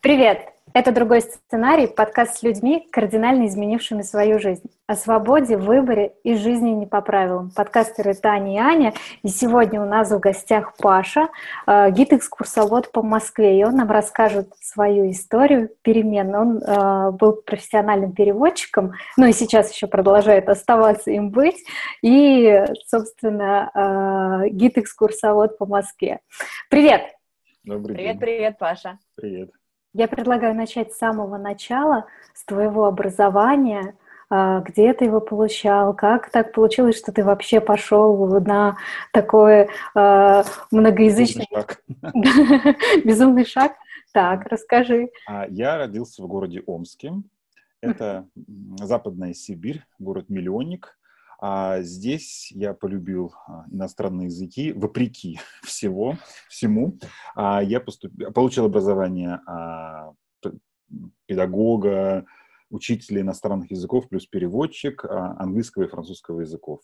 Привет! Это «Другой сценарий» – подкаст с людьми, кардинально изменившими свою жизнь. О свободе, выборе и жизни не по правилам. Подкастеры Таня и Аня. И сегодня у нас в гостях Паша, э, гид-экскурсовод по Москве. И он нам расскажет свою историю перемен. Он э, был профессиональным переводчиком, ну и сейчас еще продолжает оставаться им быть. И, собственно, э, гид-экскурсовод по Москве. Привет! Добрый привет, день. Привет, Паша. Привет. Я предлагаю начать с самого начала, с твоего образования, а, где ты его получал, как так получилось, что ты вообще пошел на такой э, многоязычный... Безумный шаг. Безумный шаг. Так, расскажи. А, Я родился в городе Омске. Это Западная Сибирь, город-миллионник. А здесь я полюбил а, иностранные языки, вопреки всего, всему. А я поступ... получил образование а, педагога, учителя иностранных языков, плюс переводчик английского и французского языков.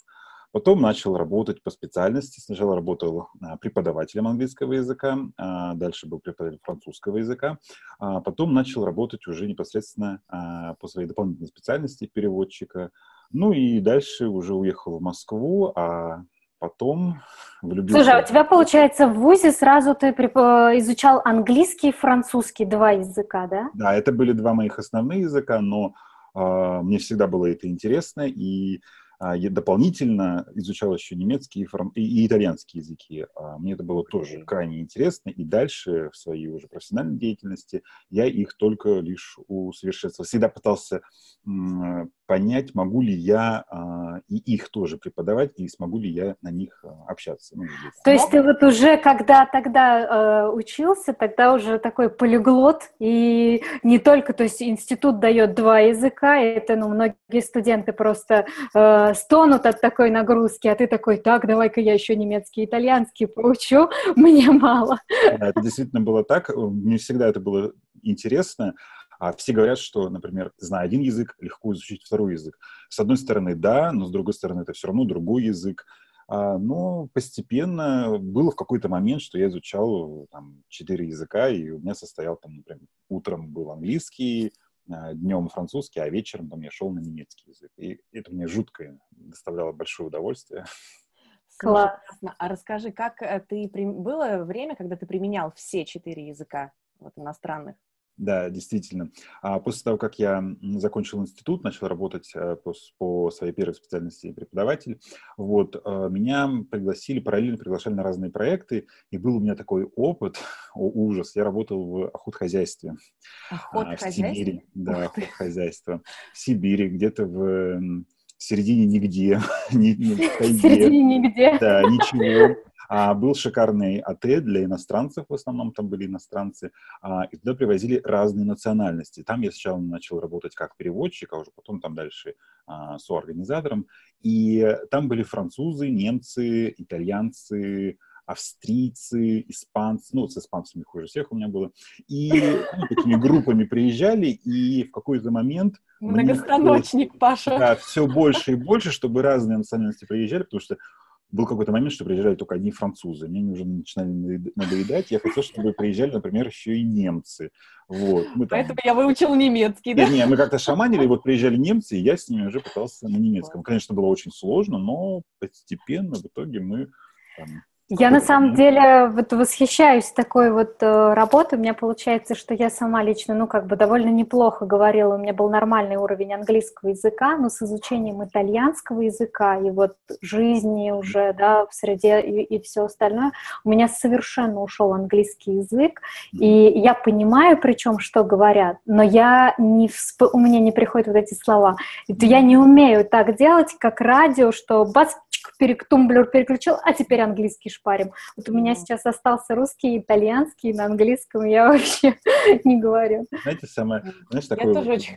Потом начал работать по специальности. Сначала работал преподавателем английского языка, дальше был преподавателем французского языка. Потом начал работать уже непосредственно по своей дополнительной специальности переводчика ну и дальше уже уехал в Москву, а потом влюбился. Слушай, а у тебя, получается, в ВУЗе сразу ты изучал английский и французский, два языка, да? Да, это были два моих основных языка, но э, мне всегда было это интересно, и а, я дополнительно изучал еще немецкий и, фран... и итальянский языки. А, мне это было тоже крайне интересно. И дальше в своей уже профессиональной деятельности я их только лишь усовершенствовал. Всегда пытался понять, могу ли я а, и их тоже преподавать, и смогу ли я на них общаться. Ну, то есть ты вот уже, когда тогда э, учился, тогда уже такой полиглот, и не только, то есть институт дает два языка, это, ну, многие студенты просто э, стонут от такой нагрузки, а ты такой, так, давай-ка я еще немецкий, итальянский поучу, мне мало. Да, это действительно было так, мне всегда это было интересно, а все говорят, что, например, зная один язык, легко изучить второй язык. С одной стороны, да, но с другой стороны, это все равно другой язык. А, но постепенно было в какой-то момент, что я изучал там четыре языка, и у меня состоял там, например, утром был английский, днем французский, а вечером там я шел на немецкий язык. И это мне жутко доставляло большое удовольствие. Классно. А расскажи, как э, ты... Было время, когда ты применял все четыре языка вот, иностранных? Да, действительно. А после того, как я закончил институт, начал работать э, по, по своей первой специальности преподаватель, вот, э, меня пригласили, параллельно приглашали на разные проекты, и был у меня такой опыт, о, ужас, я работал в охотхозяйстве. Охотхозяйстве? В Сибири, да, охотхозяйство. В Сибири, где-то в в середине нигде. В середине нигде. Да, ничего. А, был шикарный отель для иностранцев, в основном там были иностранцы, а, и туда привозили разные национальности. Там я сначала начал работать как переводчик, а уже потом там дальше а, соорганизатором. И там были французы, немцы, итальянцы, австрийцы, испанцы, ну, с испанцами хуже всех у меня было, и ну, такими группами приезжали, и в какой-то момент... Многостаночник, мне, Паша. Да, все больше и больше, чтобы разные национальности приезжали, потому что был какой-то момент, что приезжали только одни французы. Мне уже начинали надоедать. Я хотел, чтобы приезжали, например, еще и немцы. Вот. Мы там... Поэтому я выучил немецкий, да? Не, не, мы как-то шаманили, вот приезжали немцы, и я с ними уже пытался на немецком. Конечно, было очень сложно, но постепенно в итоге мы там, я на самом деле вот восхищаюсь такой вот э, работой. У меня получается, что я сама лично, ну, как бы довольно неплохо говорила. У меня был нормальный уровень английского языка, но с изучением итальянского языка и вот жизни уже, да, в среде и, и все остальное, у меня совершенно ушел английский язык. И я понимаю, причем, что говорят, но я не всп... у меня не приходят вот эти слова. Это я не умею так делать, как радио, что бац, тумблер переключил, а теперь английский шпарим. Вот у меня сейчас остался русский, итальянский, на английском я вообще не говорю. Знаете, самое, знаешь, такой... Я тоже очень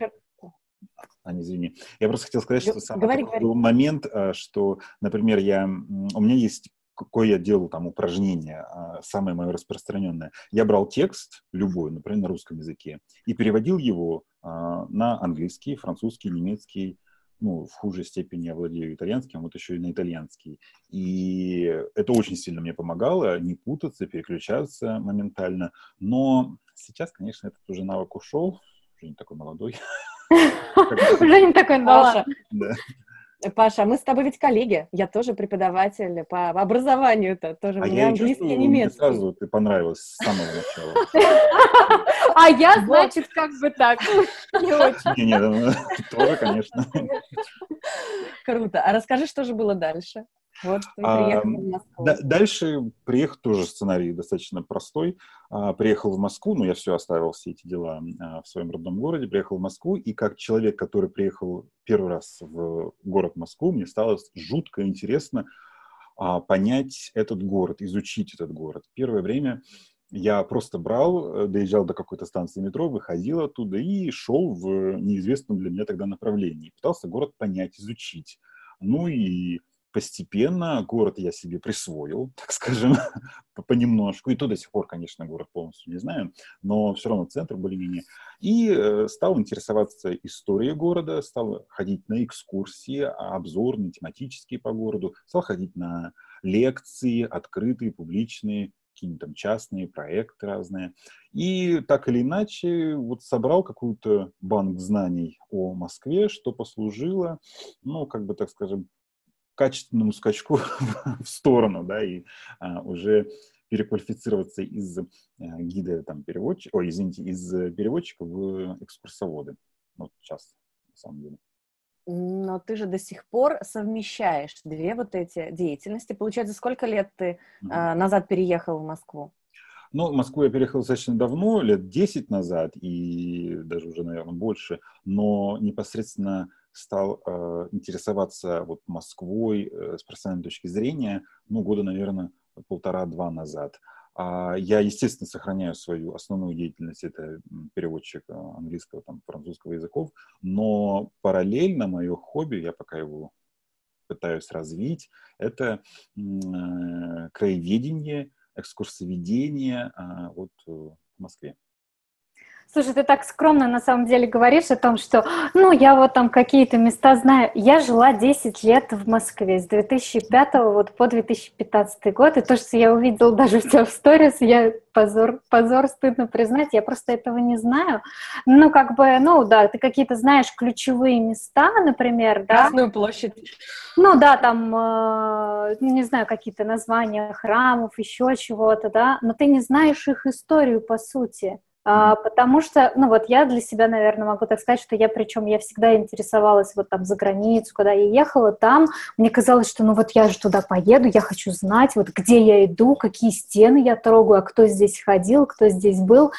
а, не извини. Я просто хотел сказать, что самый говори, говори. был момент, а, что, например, я, у меня есть какое я делал там упражнение, а, самое мое распространенное. Я брал текст любой, например, на русском языке, и переводил его на английский, французский, немецкий, ну, в хужей степени я владею итальянским, вот еще и на итальянский. И это очень сильно мне помогало не путаться, переключаться моментально. Но сейчас, конечно, этот уже навык ушел, уже не такой молодой. Уже не такой, Паша. Паша, мы с тобой ведь коллеги. Я тоже преподаватель по образованию-то. Тоже а я английский и немецкий. сразу ты понравилась с самого начала. А я, значит, как бы так. Не очень. Не, не, тоже, конечно. Круто. А расскажи, что же было дальше? Вот ты приехал а, в Москву. Да, дальше приехал тоже сценарий достаточно простой. А, приехал в Москву, но ну, я все оставил, все эти дела а, в своем родном городе, приехал в Москву, и как человек, который приехал первый раз в город Москву, мне стало жутко интересно а, понять этот город, изучить этот город. Первое время я просто брал, э, доезжал до какой-то станции метро, выходил оттуда и шел в неизвестном для меня тогда направлении. Пытался город понять, изучить. Ну и постепенно город я себе присвоил, так скажем, понемножку. И то до сих пор, конечно, город полностью не знаю, но все равно центр более-менее. И э, стал интересоваться историей города, стал ходить на экскурсии, обзорные, тематические по городу, стал ходить на лекции, открытые, публичные, какие-нибудь там частные проекты разные. И так или иначе вот собрал какую-то банк знаний о Москве, что послужило, ну, как бы, так скажем, качественному скачку в сторону, да, и а, уже переквалифицироваться из а, гида, там, переводчика, ой, извините, из переводчика в экскурсоводы. Вот сейчас, на самом деле. Но ты же до сих пор совмещаешь две вот эти деятельности. Получается, сколько лет ты mm-hmm. а, назад переехал в Москву? Ну, в Москву я переехал достаточно давно, лет 10 назад, и даже уже, наверное, больше, но непосредственно стал э, интересоваться вот Москвой э, с профессиональной точки зрения, ну, года, наверное, полтора-два назад. А я, естественно, сохраняю свою основную деятельность, это переводчик э, английского, там, французского языков, но параллельно мое хобби, я пока его пытаюсь развить, это э, краеведение, экскурсоведение э, вот, в Москве. Слушай, ты так скромно на самом деле говоришь о том, что, ну, я вот там какие-то места знаю. Я жила 10 лет в Москве с 2005 вот по 2015 год, и то, что я увидела даже у тебя в сторис, я позор, позор, стыдно признать, я просто этого не знаю. Ну, как бы, ну, да, ты какие-то знаешь ключевые места, например, да? Красную площадь. Ну, да, там, э, не знаю, какие-то названия храмов, еще чего-то, да, но ты не знаешь их историю, по сути. А, потому что, ну вот я для себя, наверное, могу так сказать, что я, причем я всегда интересовалась вот там за границу, когда я ехала там, мне казалось, что ну вот я же туда поеду, я хочу знать, вот где я иду, какие стены я трогаю, а кто здесь ходил, кто здесь был.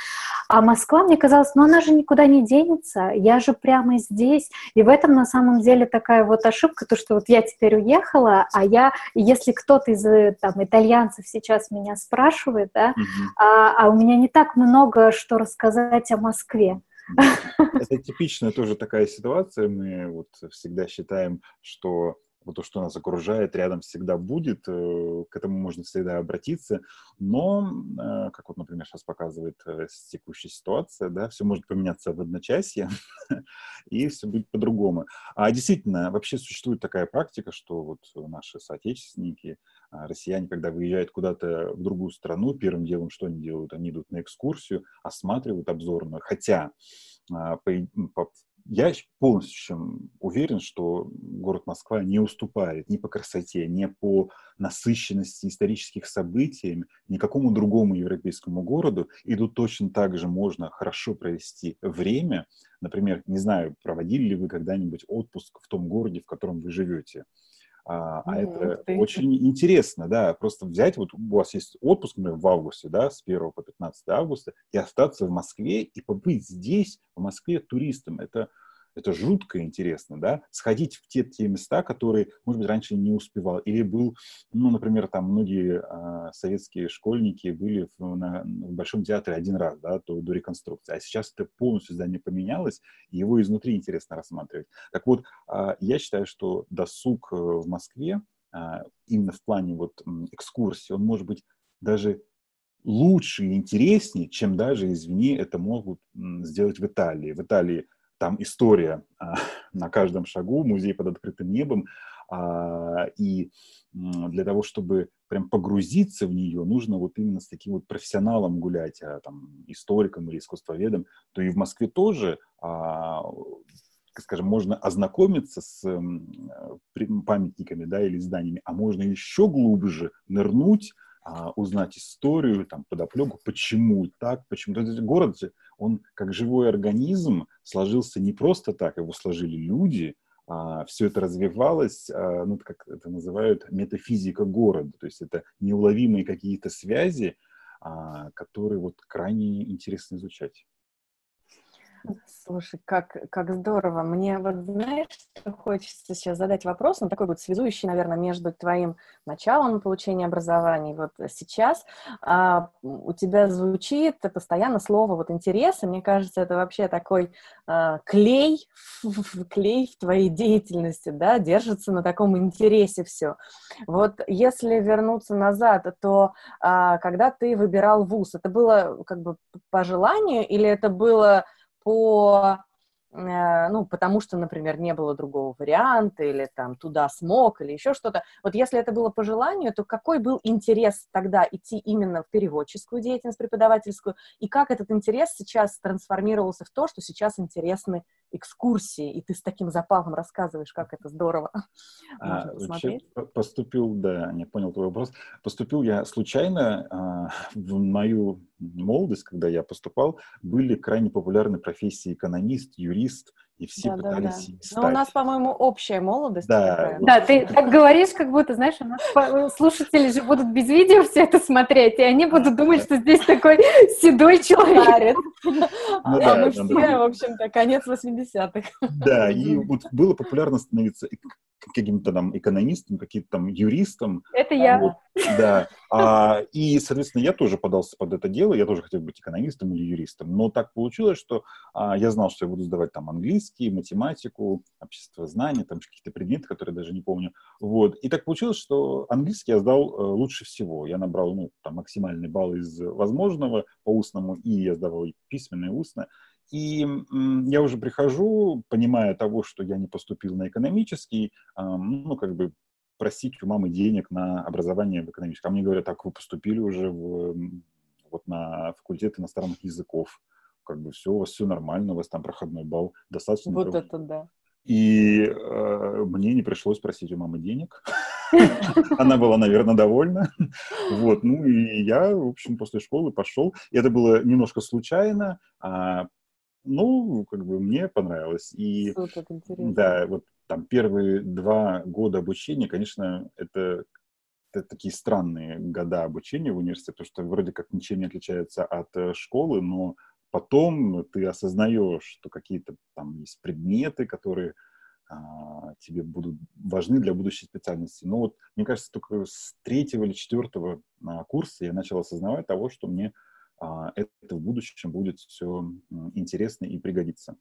А Москва, мне казалось, ну она же никуда не денется, я же прямо здесь. И в этом на самом деле такая вот ошибка, то, что вот я теперь уехала, а я, если кто-то из там итальянцев сейчас меня спрашивает, да, mm-hmm. а, а у меня не так много что рассказать о Москве. Это типичная тоже такая ситуация. Мы вот всегда считаем, что вот то, что нас окружает, рядом всегда будет, э, к этому можно всегда обратиться, но, э, как вот, например, сейчас показывает э, текущая ситуация, да, все может поменяться в одночасье, и все будет по-другому. А действительно, вообще существует такая практика, что вот наши соотечественники, россияне, когда выезжают куда-то в другую страну, первым делом что они делают? Они идут на экскурсию, осматривают обзорную, хотя а, по, по, я полностью уверен, что город Москва не уступает ни по красоте, ни по насыщенности исторических событий никакому другому европейскому городу. И тут точно так же можно хорошо провести время. Например, не знаю, проводили ли вы когда-нибудь отпуск в том городе, в котором вы живете. А, а это ты. очень интересно, да, просто взять, вот у вас есть отпуск, например, в августе, да, с 1 по 15 августа, и остаться в Москве и побыть здесь, в Москве, туристом. Это это жутко интересно, да, сходить в те, те места, которые, может быть, раньше не успевал. Или был, ну, например, там многие а, советские школьники были в, на, в Большом театре один раз, да, то, до реконструкции. А сейчас это полностью здание поменялось, и его изнутри интересно рассматривать. Так вот, а, я считаю, что досуг э, в Москве, а, именно в плане вот экскурсии, он может быть даже лучше и интереснее, чем даже, извини, это могут сделать в Италии. В Италии там история а, на каждом шагу, музей под открытым небом. А, и для того, чтобы прям погрузиться в нее, нужно вот именно с таким вот профессионалом гулять, а, там, историком или искусствоведом, то и в Москве тоже, а, скажем, можно ознакомиться с памятниками, да, или зданиями, а можно еще глубже нырнуть, узнать историю, там, подоплеку, почему так, почему. Этот город, он как живой организм сложился не просто так, его сложили люди, а, все это развивалось, а, ну, как это называют, метафизика города, то есть это неуловимые какие-то связи, а, которые вот крайне интересно изучать. Слушай, как, как здорово. Мне вот, знаешь, что хочется сейчас задать вопрос, он такой вот связующий, наверное, между твоим началом получения образования. Вот сейчас а, у тебя звучит постоянно слово вот интерес, и мне кажется, это вообще такой а, клей, клей в твоей деятельности, да, держится на таком интересе все. Вот если вернуться назад, то а, когда ты выбирал вуз, это было как бы по желанию или это было по э, ну, потому что, например, не было другого варианта, или там туда смог, или еще что-то. Вот если это было по желанию, то какой был интерес тогда идти именно в переводческую деятельность преподавательскую, и как этот интерес сейчас трансформировался в то, что сейчас интересны экскурсии, и ты с таким запалом рассказываешь, как это здорово. А, вообще поступил, да, не понял твой вопрос. Поступил я случайно а, в мою молодость, когда я поступал, были крайне популярны профессии экономист, юрист, и все да, пытались да, да. стать. Но у нас, по-моему, общая молодость. Да, да ты так говоришь, как будто, знаешь, у нас слушатели же будут без видео все это смотреть, и они будут думать, что здесь такой седой человек. Ну а мы все, в общем-то, конец 80-х. Да, и вот было популярно становиться каким-то там экономистом, каким-то там юристом. Это я. Вот, да. А, и, соответственно, я тоже подался под это дело, я тоже хотел быть экономистом или юристом. Но так получилось, что а, я знал, что я буду сдавать там английский, математику, общество знания, там какие-то предметы, которые даже не помню. Вот. И так получилось, что английский я сдал э, лучше всего. Я набрал ну, там, максимальный балл из возможного по устному, и я сдавал и письменное, и устное. И я уже прихожу, понимая того, что я не поступил на экономический, ну, как бы просить у мамы денег на образование в экономическом. А мне говорят, так вы поступили уже в, вот на факультет иностранных языков. Как бы все, у вас все нормально, у вас там проходной балл достаточно. Вот это да. И э, мне не пришлось просить у мамы денег. Она была, наверное, довольна. Вот, ну и я, в общем, после школы пошел. И это было немножко случайно. А ну, как бы мне понравилось. И, да, вот там первые два года обучения, конечно, это, это такие странные года обучения в университете, потому что вроде как ничем не отличается от э, школы, но потом ты осознаешь, что какие-то там есть предметы, которые а, тебе будут важны для будущей специальности. Но вот, мне кажется, только с третьего или четвертого а, курса я начал осознавать того, что мне это в будущем будет все интересно и пригодится.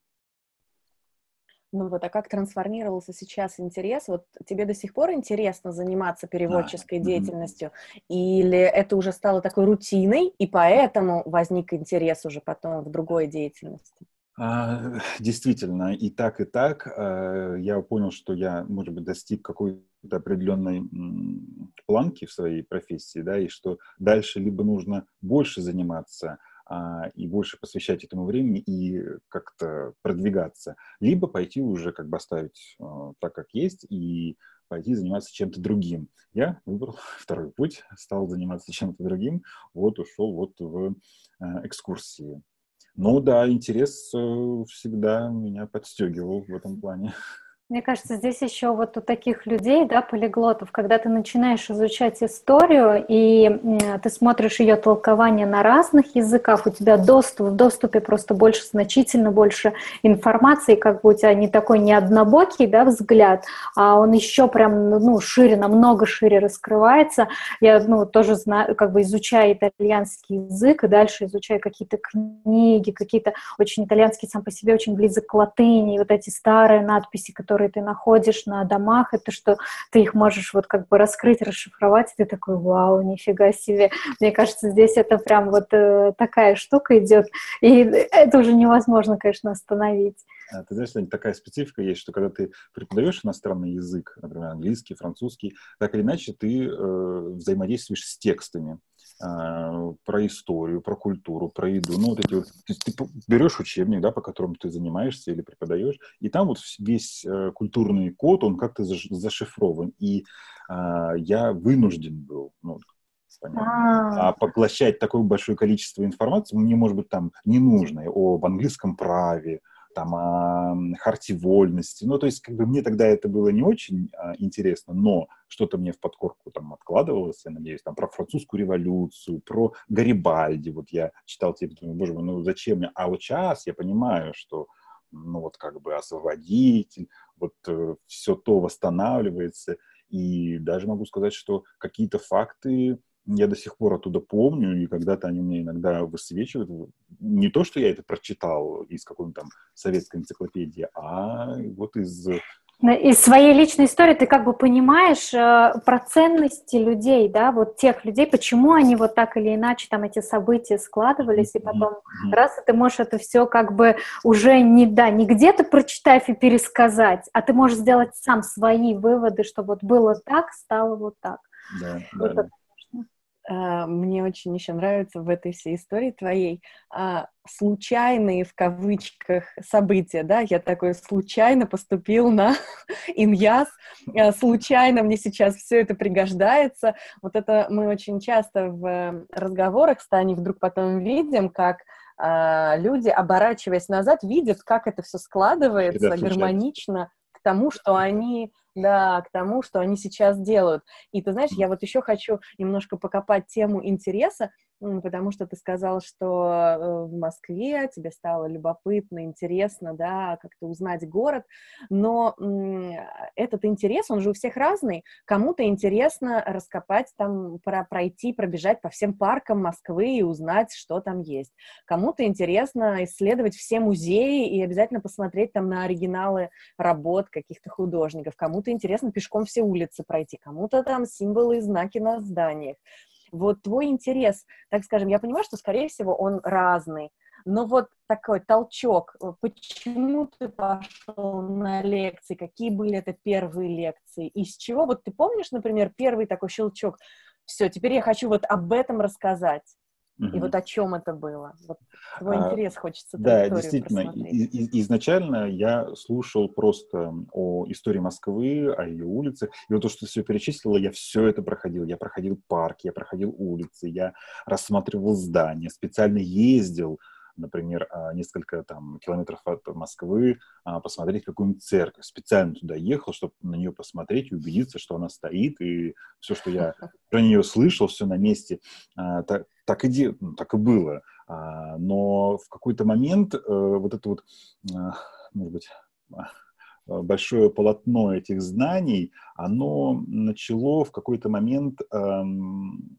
Ну вот, а как трансформировался сейчас интерес? Вот тебе до сих пор интересно заниматься переводческой да. деятельностью? Или это уже стало такой рутиной, и поэтому возник интерес уже потом в другой деятельности? А, действительно, и так, и так. А, я понял, что я, может быть, достиг какой-то определенной планки в своей профессии, да, и что дальше либо нужно больше заниматься а, и больше посвящать этому времени и как-то продвигаться, либо пойти уже как бы оставить так, как есть, и пойти заниматься чем-то другим. Я выбрал второй путь, стал заниматься чем-то другим, вот ушел вот в экскурсии. Ну да, интерес э, всегда меня подстегивал в этом плане. Мне кажется, здесь еще вот у таких людей, да, полиглотов, когда ты начинаешь изучать историю, и ты смотришь ее толкование на разных языках, у тебя доступ, в доступе просто больше, значительно больше информации, как бы у тебя не такой не однобокий, да, взгляд, а он еще прям, ну, шире, намного шире раскрывается. Я, ну, тоже знаю, как бы изучаю итальянский язык, и дальше изучаю какие-то книги, какие-то очень итальянский сам по себе очень близок к латыни, вот эти старые надписи, которые которые ты находишь на домах, это что ты их можешь вот как бы раскрыть, расшифровать, и ты такой, вау, нифига себе. Мне кажется, здесь это прям вот э, такая штука идет, и это уже невозможно, конечно, остановить. А, ты знаешь, такая специфика есть, что когда ты преподаешь иностранный язык, например, английский, французский, так или иначе ты э, взаимодействуешь с текстами про историю, про культуру, про еду. Ну, вот эти вот, то есть ты берешь учебник, да, по которому ты занимаешься или преподаешь, и там вот весь э, культурный код, он как-то зашифрован. И э, я вынужден был, ну, понятно. А поглощать такое большое количество информации мне, может быть, там не нужно об английском праве, там, о харте вольности. Ну, то есть, как бы мне тогда это было не очень а, интересно, но что-то мне в подкорку там откладывалось, я надеюсь, там, про французскую революцию, про Гарибальди. Вот я читал тебе, думаю, боже мой, ну зачем мне? А вот сейчас я понимаю, что ну вот как бы освободитель, вот э, все то восстанавливается. И даже могу сказать, что какие-то факты я до сих пор оттуда помню, и когда-то они мне иногда высвечивают. Не то, что я это прочитал из какой-то там советской энциклопедии, а вот из... Из своей личной истории ты как бы понимаешь э, про ценности людей, да, вот тех людей, почему они вот так или иначе там эти события складывались, и потом mm-hmm. раз и ты можешь это все как бы уже не, да, не где-то прочитав и пересказать, а ты можешь сделать сам свои выводы, что вот было так, стало вот так. Да, вот да, мне очень еще нравится в этой всей истории твоей а, случайные в кавычках события, да, я такой случайно поступил на иньяс, а, случайно мне сейчас все это пригождается. Вот это мы очень часто в разговорах с Таней вдруг потом видим, как люди, оборачиваясь назад, видят, как это все складывается гармонично к тому, что они да, к тому, что они сейчас делают. И ты знаешь, я вот еще хочу немножко покопать тему интереса, потому что ты сказал, что э, в Москве тебе стало любопытно, интересно, да, как-то узнать город, но этот интерес, он же у всех разный. Кому-то интересно раскопать там, про, пройти, пробежать по всем паркам Москвы и узнать, что там есть. Кому-то интересно исследовать все музеи и обязательно посмотреть там на оригиналы работ каких-то художников. Кому-то интересно пешком все улицы пройти, кому-то там символы и знаки на зданиях. Вот твой интерес, так скажем, я понимаю, что, скорее всего, он разный, но вот такой толчок, э, почему ты пошел на лекции, какие были это первые лекции, из чего, вот ты помнишь, например, первый такой щелчок, все, теперь я хочу вот об этом рассказать. Угу. И вот о чем это было? Вот твой а, интерес хочется. Да, действительно. И, и, изначально я слушал просто о истории Москвы, о ее улицах. И вот то, что ты все перечислила, я все это проходил. Я проходил парки, я проходил улицы, я рассматривал здания, специально ездил например, а, несколько там километров от Москвы, а, посмотреть какую-нибудь церковь. Специально туда ехал, чтобы на нее посмотреть и убедиться, что она стоит, и все, что я про нее слышал, все на месте. А, так, так, и, ну, так и было. Но в какой-то момент э, вот это вот, может быть, большое полотно этих знаний, оно начало в какой-то момент эм,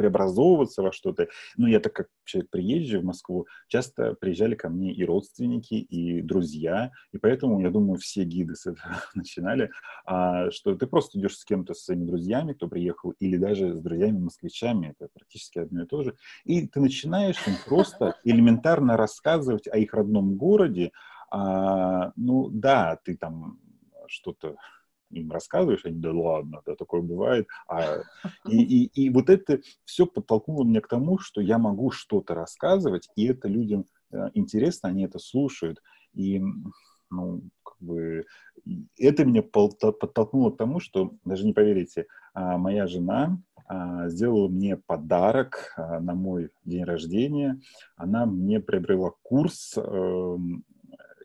преобразовываться во что-то. Ну, я так как человек приезжий в Москву, часто приезжали ко мне и родственники, и друзья, и поэтому, я думаю, все гиды с этого начинали, а, что ты просто идешь с кем-то, с своими друзьями, кто приехал, или даже с друзьями-москвичами, это практически одно и то же, и ты начинаешь им просто элементарно рассказывать о их родном городе, а, ну, да, ты там что-то им рассказываешь, они, да ладно, да, такое бывает. А, и, и, и вот это все подтолкнуло меня к тому, что я могу что-то рассказывать, и это людям э, интересно, они это слушают. И, ну, как бы, это меня подтолкнуло к тому, что, даже не поверите, а, моя жена а, сделала мне подарок а, на мой день рождения. Она мне приобрела курс эм,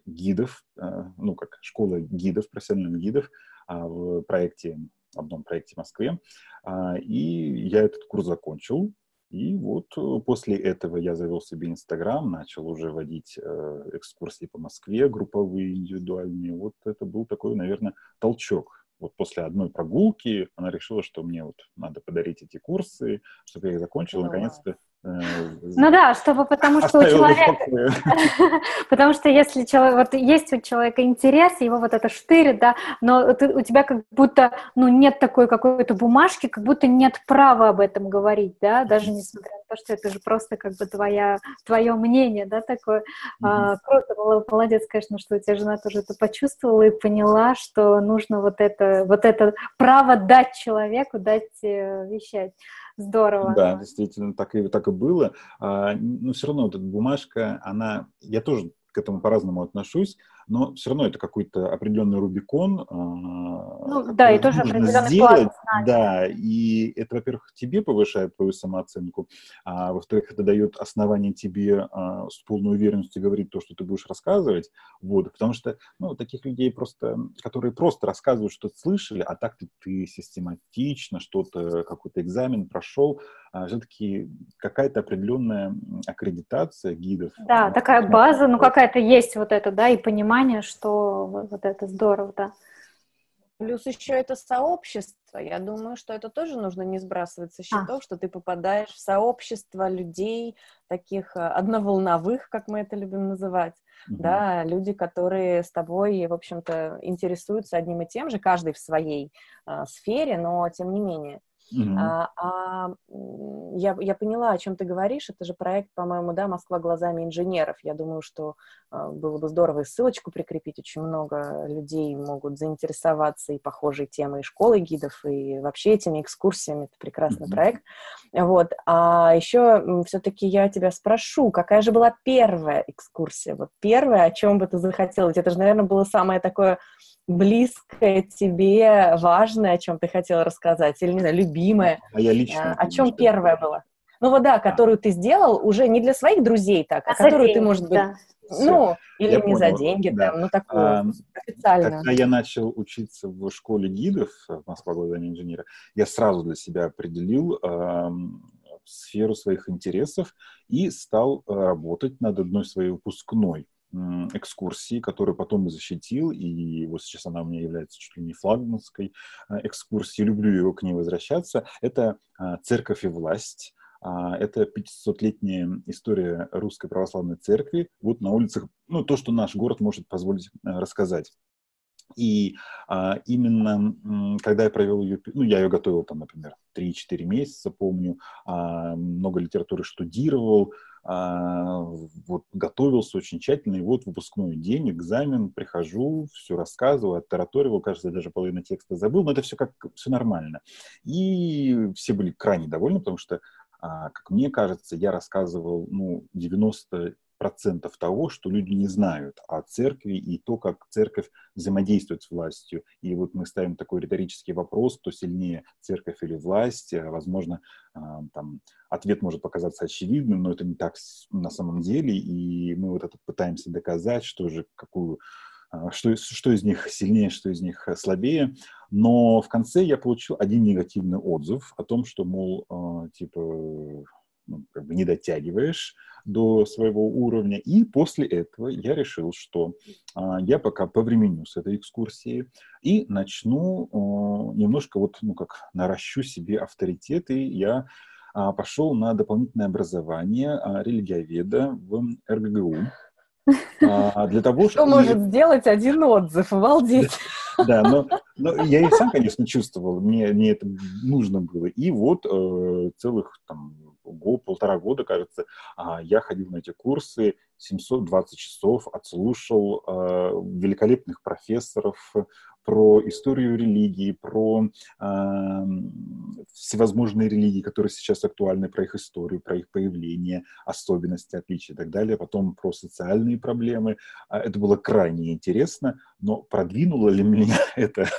гидов, э, ну, как школа гидов, профессиональных гидов, в проекте, в одном проекте в Москве. А, и я этот курс закончил. И вот э, после этого я завел себе Инстаграм, начал уже водить э, экскурсии по Москве, групповые, индивидуальные. Вот это был такой, наверное, толчок. Вот после одной прогулки она решила, что мне вот надо подарить эти курсы, чтобы я их закончил. Наконец-то ну да, чтобы потому что у человека... потому что если человек... Вот есть у человека интерес, его вот это штырит, да, но ты, у тебя как будто, ну, нет такой какой-то бумажки, как будто нет права об этом говорить, да, даже несмотря на то, что это же просто как бы твоя, твое мнение, да, такое. А, круто, молодец, конечно, что у тебя жена тоже это почувствовала и поняла, что нужно вот это, вот это право дать человеку, дать э, вещать. Здорово. Да, действительно, так и, так и было. А, но все равно вот эта бумажка, она... Я тоже к этому по-разному отношусь но все равно это какой-то определенный Рубикон. А, ну, да, и тоже определенный сделать, Да, и это, во-первых, тебе повышает твою самооценку, а во-вторых, это дает основание тебе а, с полной уверенностью говорить то, что ты будешь рассказывать, вот, потому что, ну, таких людей просто, которые просто рассказывают, что слышали, а так ты, ты систематично что-то, какой-то экзамен прошел, а, все-таки какая-то определенная аккредитация гидов. Да, такая база, ну, какая-то есть вот это, да, и понимание понимание, что вот это здорово, да. Плюс еще это сообщество. Я думаю, что это тоже нужно не сбрасывать со счетов, а. что ты попадаешь в сообщество людей, таких э, одноволновых, как мы это любим называть. Mm-hmm. Да, люди, которые с тобой, в общем-то, интересуются одним и тем же, каждый в своей э, сфере, но тем не менее. Mm-hmm. А, а я, я поняла, о чем ты говоришь. Это же проект, по-моему, да, Москва глазами инженеров. Я думаю, что а, было бы здорово и ссылочку прикрепить. Очень много людей могут заинтересоваться и похожей темой школы гидов, и вообще этими экскурсиями. Это прекрасный mm-hmm. проект. Вот. А еще все-таки я тебя спрошу, какая же была первая экскурсия? Вот первая, о чем бы ты захотела? Это же, наверное, было самое такое близкое тебе, важное, о чем ты хотела рассказать, или, не знаю, любимое? А я лично. А, о чем что... первое было? Ну вот да, которую ты сделал уже не для своих друзей так, а, а которую деньги, ты, может быть, да. ну, или я не понял. за деньги, да. там, ну такое а, официально. Когда я начал учиться в школе гидов в Москва глазами инженера, я сразу для себя определил э, сферу своих интересов и стал э, работать над одной своей выпускной экскурсии, которую потом и защитил, и вот сейчас она у меня является чуть ли не флагманской э, экскурсией, люблю его к ней возвращаться, это а, «Церковь и власть», а, это 500-летняя история Русской Православной Церкви, вот на улицах, ну, то, что наш город может позволить э, рассказать. И а, именно когда я провел ее, ну, я ее готовил там, например, 3-4 месяца, помню, а, много литературы штудировал, а, вот готовился очень тщательно, и вот выпускной день, экзамен, прихожу, все рассказываю, оттараторивал, кажется, даже половину текста забыл, но это все как все нормально. И все были крайне довольны, потому что, а, как мне кажется, я рассказывал, ну, 90 процентов того, что люди не знают о церкви и то, как церковь взаимодействует с властью. И вот мы ставим такой риторический вопрос, кто сильнее, церковь или власть. А, возможно, а, там, ответ может показаться очевидным, но это не так на самом деле. И мы вот это пытаемся доказать, что же, какую а, что, что из них сильнее, что из них слабее. Но в конце я получил один негативный отзыв о том, что, мол, типа, ну, как бы не дотягиваешь до своего уровня. И после этого я решил, что а, я пока повременю с этой экскурсией и начну а, немножко вот, ну, как наращу себе авторитет, и я а, пошел на дополнительное образование а, религиоведа в РГГУ. А, для того, Что чтобы... может сделать один отзыв? Обалдеть! Да, но, но я и сам, конечно, чувствовал, мне, мне это нужно было. И вот э, целых там год, полтора года, кажется, а, я ходил на эти курсы, 720 часов отслушал э, великолепных профессоров про историю религии, про э, всевозможные религии, которые сейчас актуальны, про их историю, про их появление, особенности, отличия и так далее, потом про социальные проблемы. Это было крайне интересно, но продвинуло ли меня это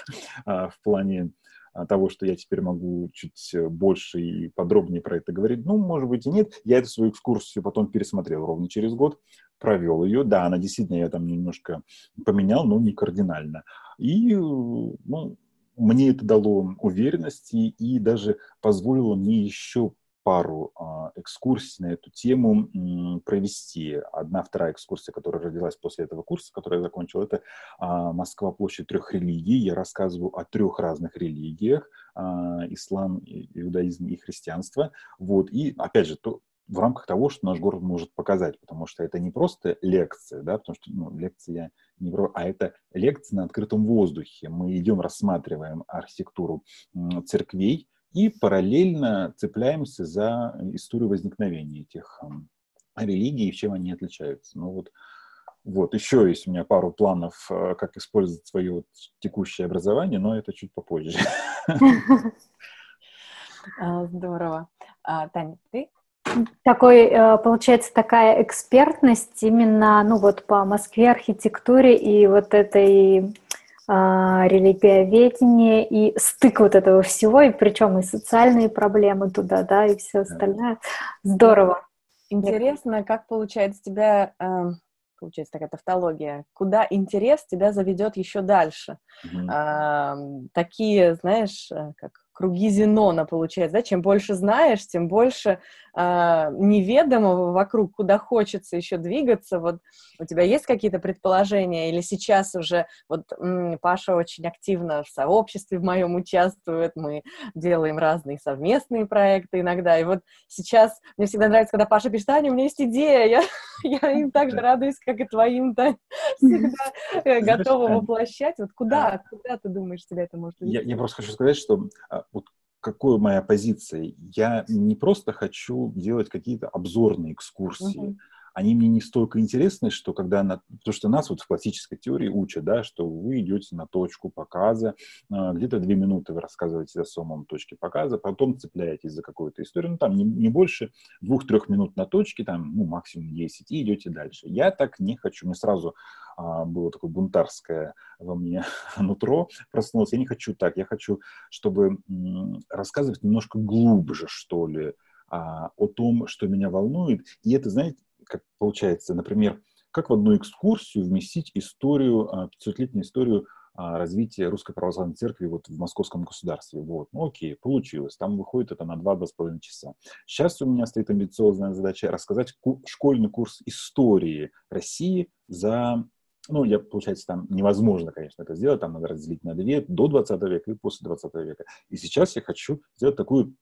в плане а, того, что я теперь могу чуть э, больше и подробнее про это говорить. Ну, может быть и нет. Я эту свою экскурсию потом пересмотрел ровно через год, провел ее. Да, она действительно, я там немножко поменял, но не кардинально. И, э, ну, мне это дало уверенности и даже позволило мне еще пару а, экскурсий на эту тему провести. Одна, вторая экскурсия, которая родилась после этого курса, который я закончил, это а, Москва, площадь трех религий. Я рассказываю о трех разных религиях, а, ислам, иудаизм и христианство. Вот. И, опять же, то, в рамках того, что наш город может показать, потому что это не просто лекция, да, потому что ну, лекции не про, а это лекция на открытом воздухе. Мы идем, рассматриваем архитектуру церквей и параллельно цепляемся за историю возникновения этих религий и чем они отличаются. Ну вот, вот, еще есть у меня пару планов, э, как использовать свое вот текущее образование, но это чуть попозже. А, здорово. А, Таня, ты? Такой, э, получается, такая экспертность именно, ну вот по Москве архитектуре и вот этой религиоведение и стык вот этого всего, и причем и социальные проблемы туда, да, и все остальное. Здорово. Интересно, как получается тебя, э, получается такая тавтология, куда интерес тебя заведет еще дальше. Mm-hmm. Такие, знаешь, э, как круги Зенона, получается, да, чем больше знаешь, тем больше э, неведомого вокруг, куда хочется еще двигаться. Вот у тебя есть какие-то предположения? Или сейчас уже вот м, Паша очень активно в сообществе в моем участвует, мы делаем разные совместные проекты иногда, и вот сейчас мне всегда нравится, когда Паша пишет, Таня, у меня есть идея, я, я им так же радуюсь, как и твоим, да, всегда э, готова воплощать. Вот куда, куда ты думаешь, тебя это может я, я просто хочу сказать, что а, вот какую моя позиция? Я не просто хочу делать какие-то обзорные экскурсии. Uh-huh. Они мне не столько интересны, что когда... На... То, что нас вот в классической теории учат, да, что вы идете на точку показа, а, где-то две минуты вы рассказываете о самом точке показа, потом цепляетесь за какую-то историю, ну, там не, не больше двух-трех минут на точке, там, ну, максимум 10, и идете дальше. Я так не хочу. Мне сразу было такое бунтарское во мне нутро проснулось. Я не хочу так. Я хочу, чтобы рассказывать немножко глубже, что ли, а, о том, что меня волнует. И это, знаете, как получается, например, как в одну экскурсию вместить историю, 500-летнюю а, историю развития Русской Православной Церкви вот в Московском государстве. Вот, ну окей, получилось. Там выходит это на 2-2,5 часа. Сейчас у меня стоит амбициозная задача рассказать школьный курс истории России за ну, я, получается, там невозможно, конечно, это сделать, там надо разделить на две, до 20 века и после 20 века. И сейчас я хочу сделать такую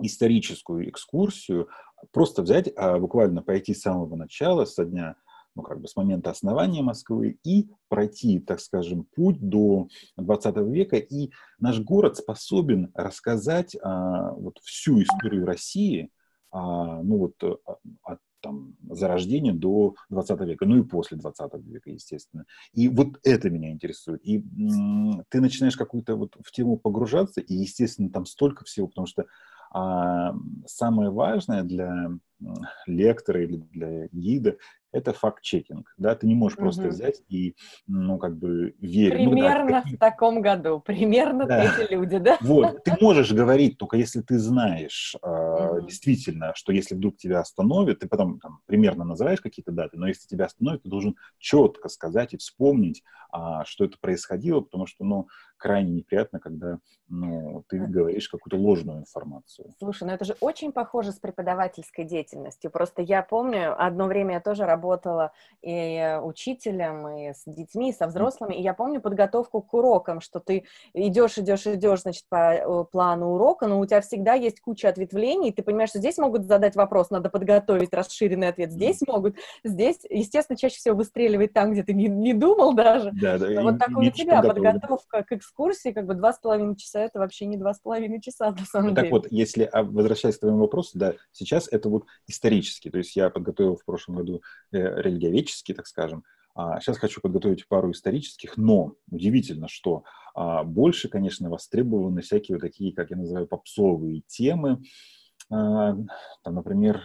историческую экскурсию, просто взять, а буквально пойти с самого начала, со дня, ну, как бы с момента основания Москвы и пройти, так скажем, путь до 20 века. И наш город способен рассказать а, вот всю историю России, а, ну вот а, от там, зарождения до 20 века, ну и после 20 века, естественно. И вот это меня интересует. И ты начинаешь какую-то вот в тему погружаться, и, естественно, там столько всего, потому что а, самое важное для лектора или для гида это факт-чекинг, да, ты не можешь угу. просто взять и, ну, как бы верить. Примерно ну, да, в таком году, примерно да. эти люди, да? Вот, ты можешь говорить, только если ты знаешь э, угу. действительно, что если вдруг тебя остановят, ты потом там, примерно называешь какие-то даты, но если тебя остановят, ты должен четко сказать и вспомнить, э, что это происходило, потому что, ну, крайне неприятно, когда ну, ты говоришь какую-то ложную информацию. Слушай, ну это же очень похоже с преподавательской деятельностью. Просто я помню, одно время я тоже работала и учителем, и с детьми, и со взрослыми, и я помню подготовку к урокам, что ты идешь, идешь, идешь, значит, по э, плану урока, но у тебя всегда есть куча ответвлений, и ты понимаешь, что здесь могут задать вопрос, надо подготовить расширенный ответ, здесь могут, здесь, естественно, чаще всего выстреливает там, где ты не, не думал даже. Да, да. Вот так у тебя подготовка к экскурсии, как бы два с половиной часа это вообще не два с половиной часа, на самом ну, деле. Так вот, если, а, возвращаясь к твоему вопросу, да, сейчас это вот исторически, то есть я подготовил в прошлом году э, религиоведческий, так скажем, а сейчас хочу подготовить пару исторических, но удивительно, что а, больше, конечно, востребованы всякие вот такие, как я называю, попсовые темы, а, там, например,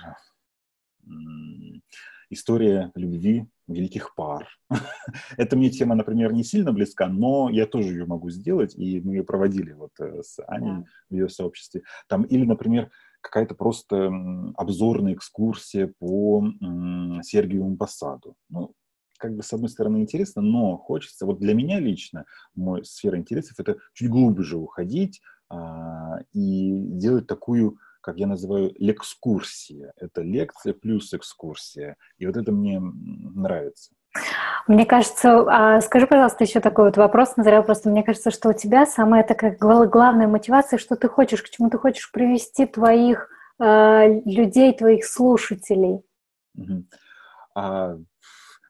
история любви великих пар. Это мне тема, например, не сильно близка, но я тоже ее могу сделать, и мы ее проводили вот э, с Аней в ее сообществе. Там, или, например, какая-то просто обзорная экскурсия по Сергиевому Посаду. Ну, как бы, с одной стороны, интересно, но хочется, вот для меня лично, мой сфера интересов, это чуть глубже уходить а, и делать такую как я называю, лекскурсия. Это лекция плюс экскурсия. И вот это мне нравится. Мне кажется, а скажи, пожалуйста, еще такой вот вопрос, назрел просто. Мне кажется, что у тебя самая такая главная мотивация, что ты хочешь, к чему ты хочешь привести твоих э, людей, твоих слушателей? Угу. А,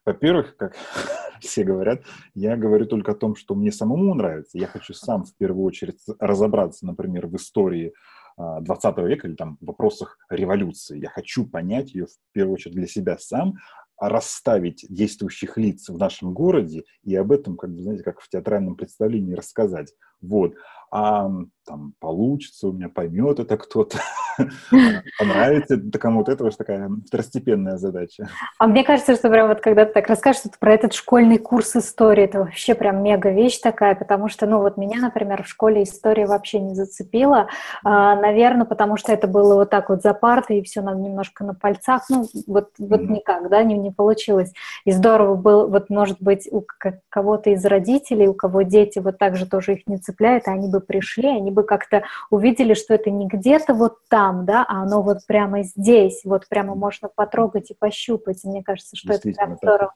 во-первых, как все говорят, я говорю только о том, что мне самому нравится. Я хочу сам в первую очередь разобраться, например, в истории 20 а, века или там в вопросах революции. Я хочу понять ее в первую очередь для себя сам, расставить действующих лиц в нашем городе и об этом, как бы, знаете, как в театральном представлении рассказать. Вот. А там получится у меня, поймет это кто-то, понравится это кому-то, это уже такая второстепенная задача. А мне кажется, что прям вот когда ты так расскажешь про этот школьный курс истории, это вообще прям мега вещь такая, потому что, ну вот меня, например, в школе история вообще не зацепила, а, наверное, потому что это было вот так вот за партой, и все нам немножко на пальцах, ну вот, вот mm-hmm. никак, да, не, не получилось. И здорово было, вот может быть, у кого-то из родителей, у кого дети вот так же тоже их не цепляют, они бы пришли, они бы как-то увидели, что это не где-то вот там, да, а оно вот прямо здесь, вот прямо можно потрогать и пощупать. И мне кажется, что это прям здорово.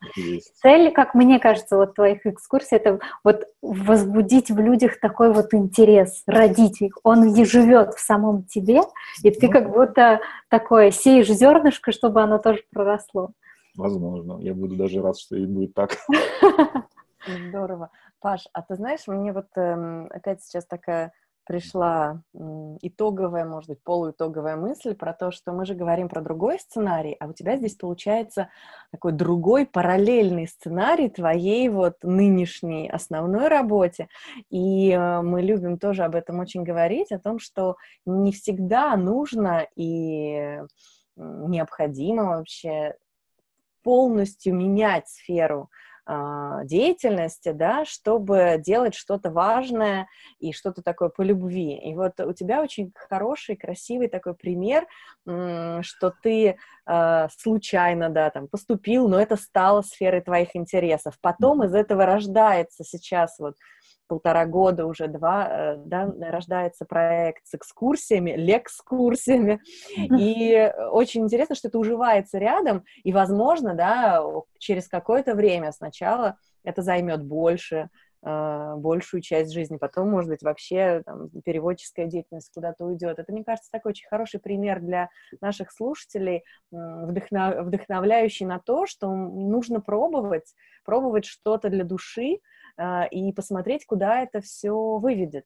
Цель, как мне кажется, вот твоих экскурсий, это вот возбудить в людях такой вот интерес, родить их. Он и живет в самом тебе, и ты ну, как будто такое сеешь зернышко, чтобы оно тоже проросло. Возможно. Я буду даже рад, что и будет так. Здорово. Паш, а ты знаешь, мне вот э, опять сейчас такая пришла итоговая, может быть, полуитоговая мысль про то, что мы же говорим про другой сценарий, а у тебя здесь получается такой другой параллельный сценарий твоей вот нынешней основной работе. И э, мы любим тоже об этом очень говорить, о том, что не всегда нужно и необходимо вообще полностью менять сферу деятельности, да, чтобы делать что-то важное и что-то такое по любви. И вот у тебя очень хороший, красивый такой пример, что ты э, случайно, да, там, поступил, но это стало сферой твоих интересов. Потом из этого рождается сейчас вот полтора года, уже два, э, да, рождается проект с экскурсиями, лекскурсиями, и очень интересно, что это уживается рядом, и, возможно, да, через какое-то время сначала это займет больше, большую часть жизни, потом, может быть, вообще там, переводческая деятельность куда-то уйдет. Это, мне кажется, такой очень хороший пример для наших слушателей, вдохнов... вдохновляющий на то, что нужно пробовать, пробовать что-то для души, а, и посмотреть, куда это все выведет.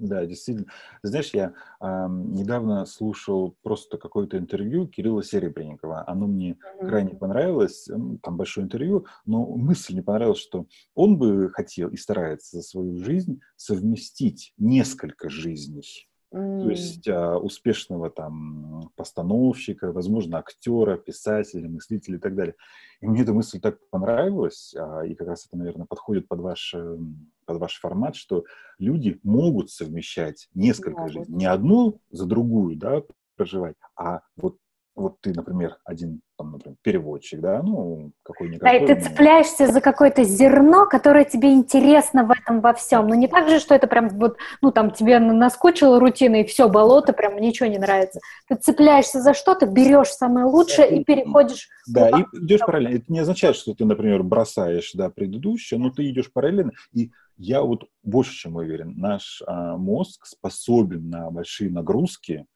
Да, действительно. Знаешь, я э, недавно слушал просто какое-то интервью Кирилла Серебренникова. Оно мне mm-hmm. крайне понравилось. Там большое интервью, но мысль не понравилась, что он бы хотел и старается за свою жизнь совместить несколько жизней. Mm. То есть а, успешного там постановщика, возможно, актера, писателя, мыслителя и так далее. И мне эта мысль так понравилась, а, и как раз это, наверное, подходит под ваш, эм, под ваш формат, что люди могут совмещать несколько yeah, жизней, не одну за другую, да, проживать, а вот вот ты, например, один там, например, переводчик, да, ну, какой-никакой. Да, и ты цепляешься за какое-то зерно, которое тебе интересно в этом во всем. Но не так же, что это прям вот, ну, там, тебе наскучила рутина, и все, болото, прям ничего не нравится. Ты цепляешься за что-то, берешь самое лучшее и переходишь... Да, и идешь параллельно. Это не означает, что ты, например, бросаешь, да, предыдущее, но ты идешь параллельно, и я вот больше чем уверен, наш а, мозг способен на большие нагрузки,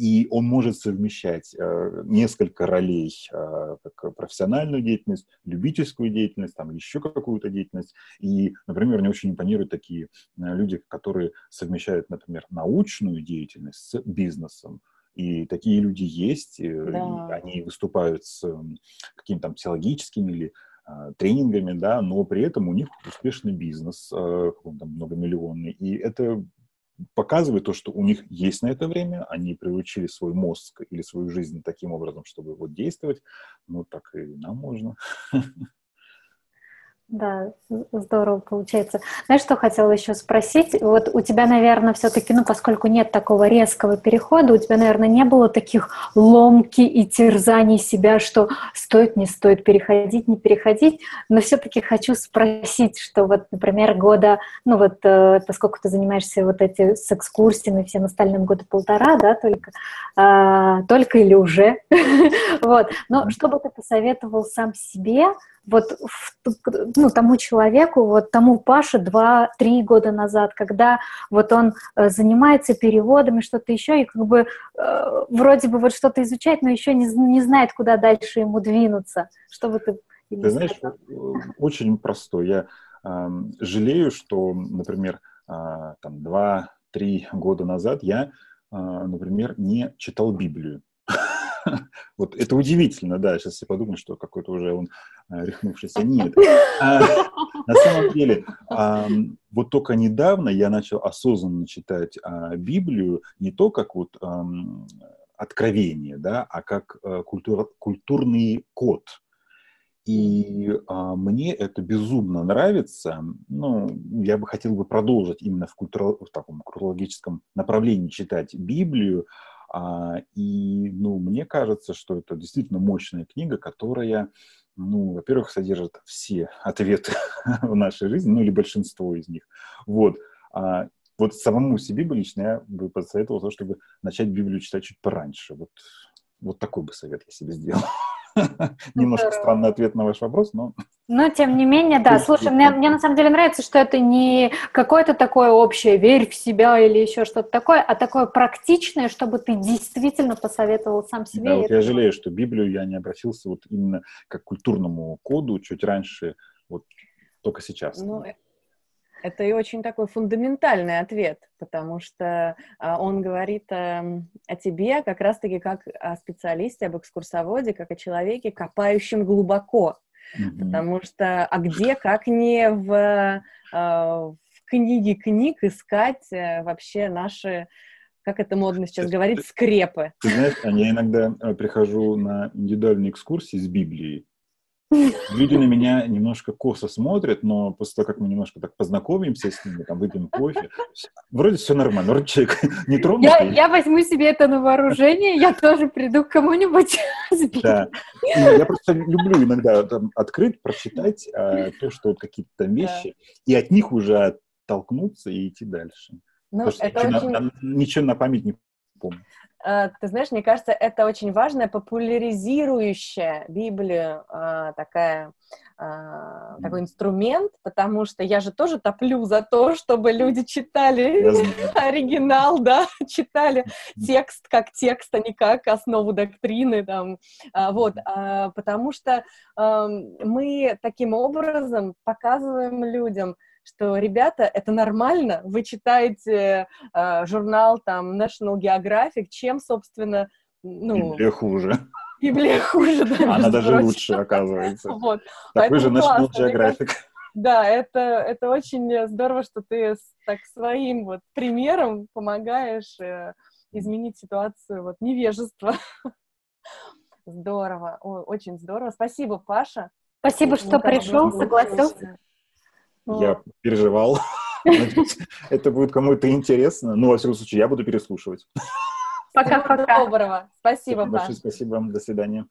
и он может совмещать э, несколько ролей, э, как профессиональную деятельность, любительскую деятельность, там еще какую-то деятельность. И, например, мне очень импонируют такие э, люди, которые совмещают, например, научную деятельность с бизнесом. И такие люди есть, да. они выступают с какими-то там психологическими или тренингами, да, но при этом у них успешный бизнес, какой-то многомиллионный. И это показывает то, что у них есть на это время, они приучили свой мозг или свою жизнь таким образом, чтобы вот действовать, ну так и нам можно. Да, здорово получается. Знаешь, что хотела еще спросить? Вот у тебя, наверное, все-таки, ну, поскольку нет такого резкого перехода, у тебя, наверное, не было таких ломки и терзаний себя, что стоит, не стоит переходить, не переходить. Но все-таки хочу спросить, что вот, например, года, ну вот, э, поскольку ты занимаешься вот эти с экскурсиями всем остальным года полтора, да, только, а, только или уже, вот. Но что бы ты посоветовал сам себе, вот ну, тому человеку, вот тому Паше 2-3 года назад, когда вот он э, занимается переводами, что-то еще, и как бы э, вроде бы вот что-то изучает, но еще не, не знает, куда дальше ему двинуться. Что бы ты... Ты знаешь, э, очень простой. Я э, жалею, что, например, э, там 2-3 года назад я, э, например, не читал Библию. Вот это удивительно, да, сейчас я подумаю, что какой-то уже он а, рехнувшийся. Нет. А, на самом деле, вот только недавно я начал осознанно читать а, Библию не то как вот откровение, да, а как а, культура, культурный код. И а, мне это безумно нравится. Ну, я бы хотел бы продолжить именно в, культура, в таком культурологическом направлении читать Библию, и, ну, мне кажется, что это действительно мощная книга, которая, ну, во-первых, содержит все ответы в нашей жизни, ну, или большинство из них. Вот. А, вот самому себе бы лично я бы посоветовал то, чтобы начать Библию читать чуть пораньше. Вот, вот такой бы совет я себе сделал. Немножко странный ответ на ваш вопрос, но... Но, тем не менее, да. Слушай, мне, мне на самом деле нравится, что это не какое-то такое общее «верь в себя» или еще что-то такое, а такое практичное, чтобы ты действительно посоветовал сам себе. Да, вот я жалею, что Библию я не обратился вот именно как к культурному коду чуть раньше, вот только сейчас. Ну, это и очень такой фундаментальный ответ, потому что а, он говорит а, о тебе как раз-таки как о специалисте, об экскурсоводе, как о человеке, копающем глубоко. Mm-hmm. Потому что, а где, как не в, а, в книге книг искать а, вообще наши как это модно сейчас говорить, скрепы. Ты знаешь, я иногда э, прихожу на индивидуальные экскурсии с Библией, Люди на меня немножко косо смотрят, но после того, как мы немножко так познакомимся с ними, там, выпьем кофе, вроде все нормально, вроде человек не тронут. Я, я возьму себе это на вооружение, я тоже приду к кому-нибудь Да. Ну, я просто люблю иногда там, открыть, прочитать а, то, что вот какие-то там вещи, да. и от них уже оттолкнуться и идти дальше. Ну, Потому это очень... на, ничего на память не помню. Э, ты знаешь, мне кажется, это очень важная, популяризирующая Библию э, такая, э, такой инструмент, потому что я же тоже топлю за то, чтобы люди читали оригинал, да, читали текст как текст, а не как основу доктрины, там, вот, потому что эм, мы таким образом показываем людям, что, ребята, это нормально, вы читаете э, журнал там National Geographic, чем, собственно, ну... Библия хуже. Библия хуже, да. Она даже прочим. лучше, оказывается. Вот. Такой же National классно, Geographic. Да, это, это очень здорово, что ты так своим вот примером помогаешь э, изменить ситуацию вот невежества. Здорово, О, очень здорово. Спасибо, Паша. Спасибо, что пришел, согласился. Я переживал. Это будет кому-то интересно. Ну, во всяком случае, я буду переслушивать. Пока-пока. Доброго. Спасибо, Большое спасибо. До свидания.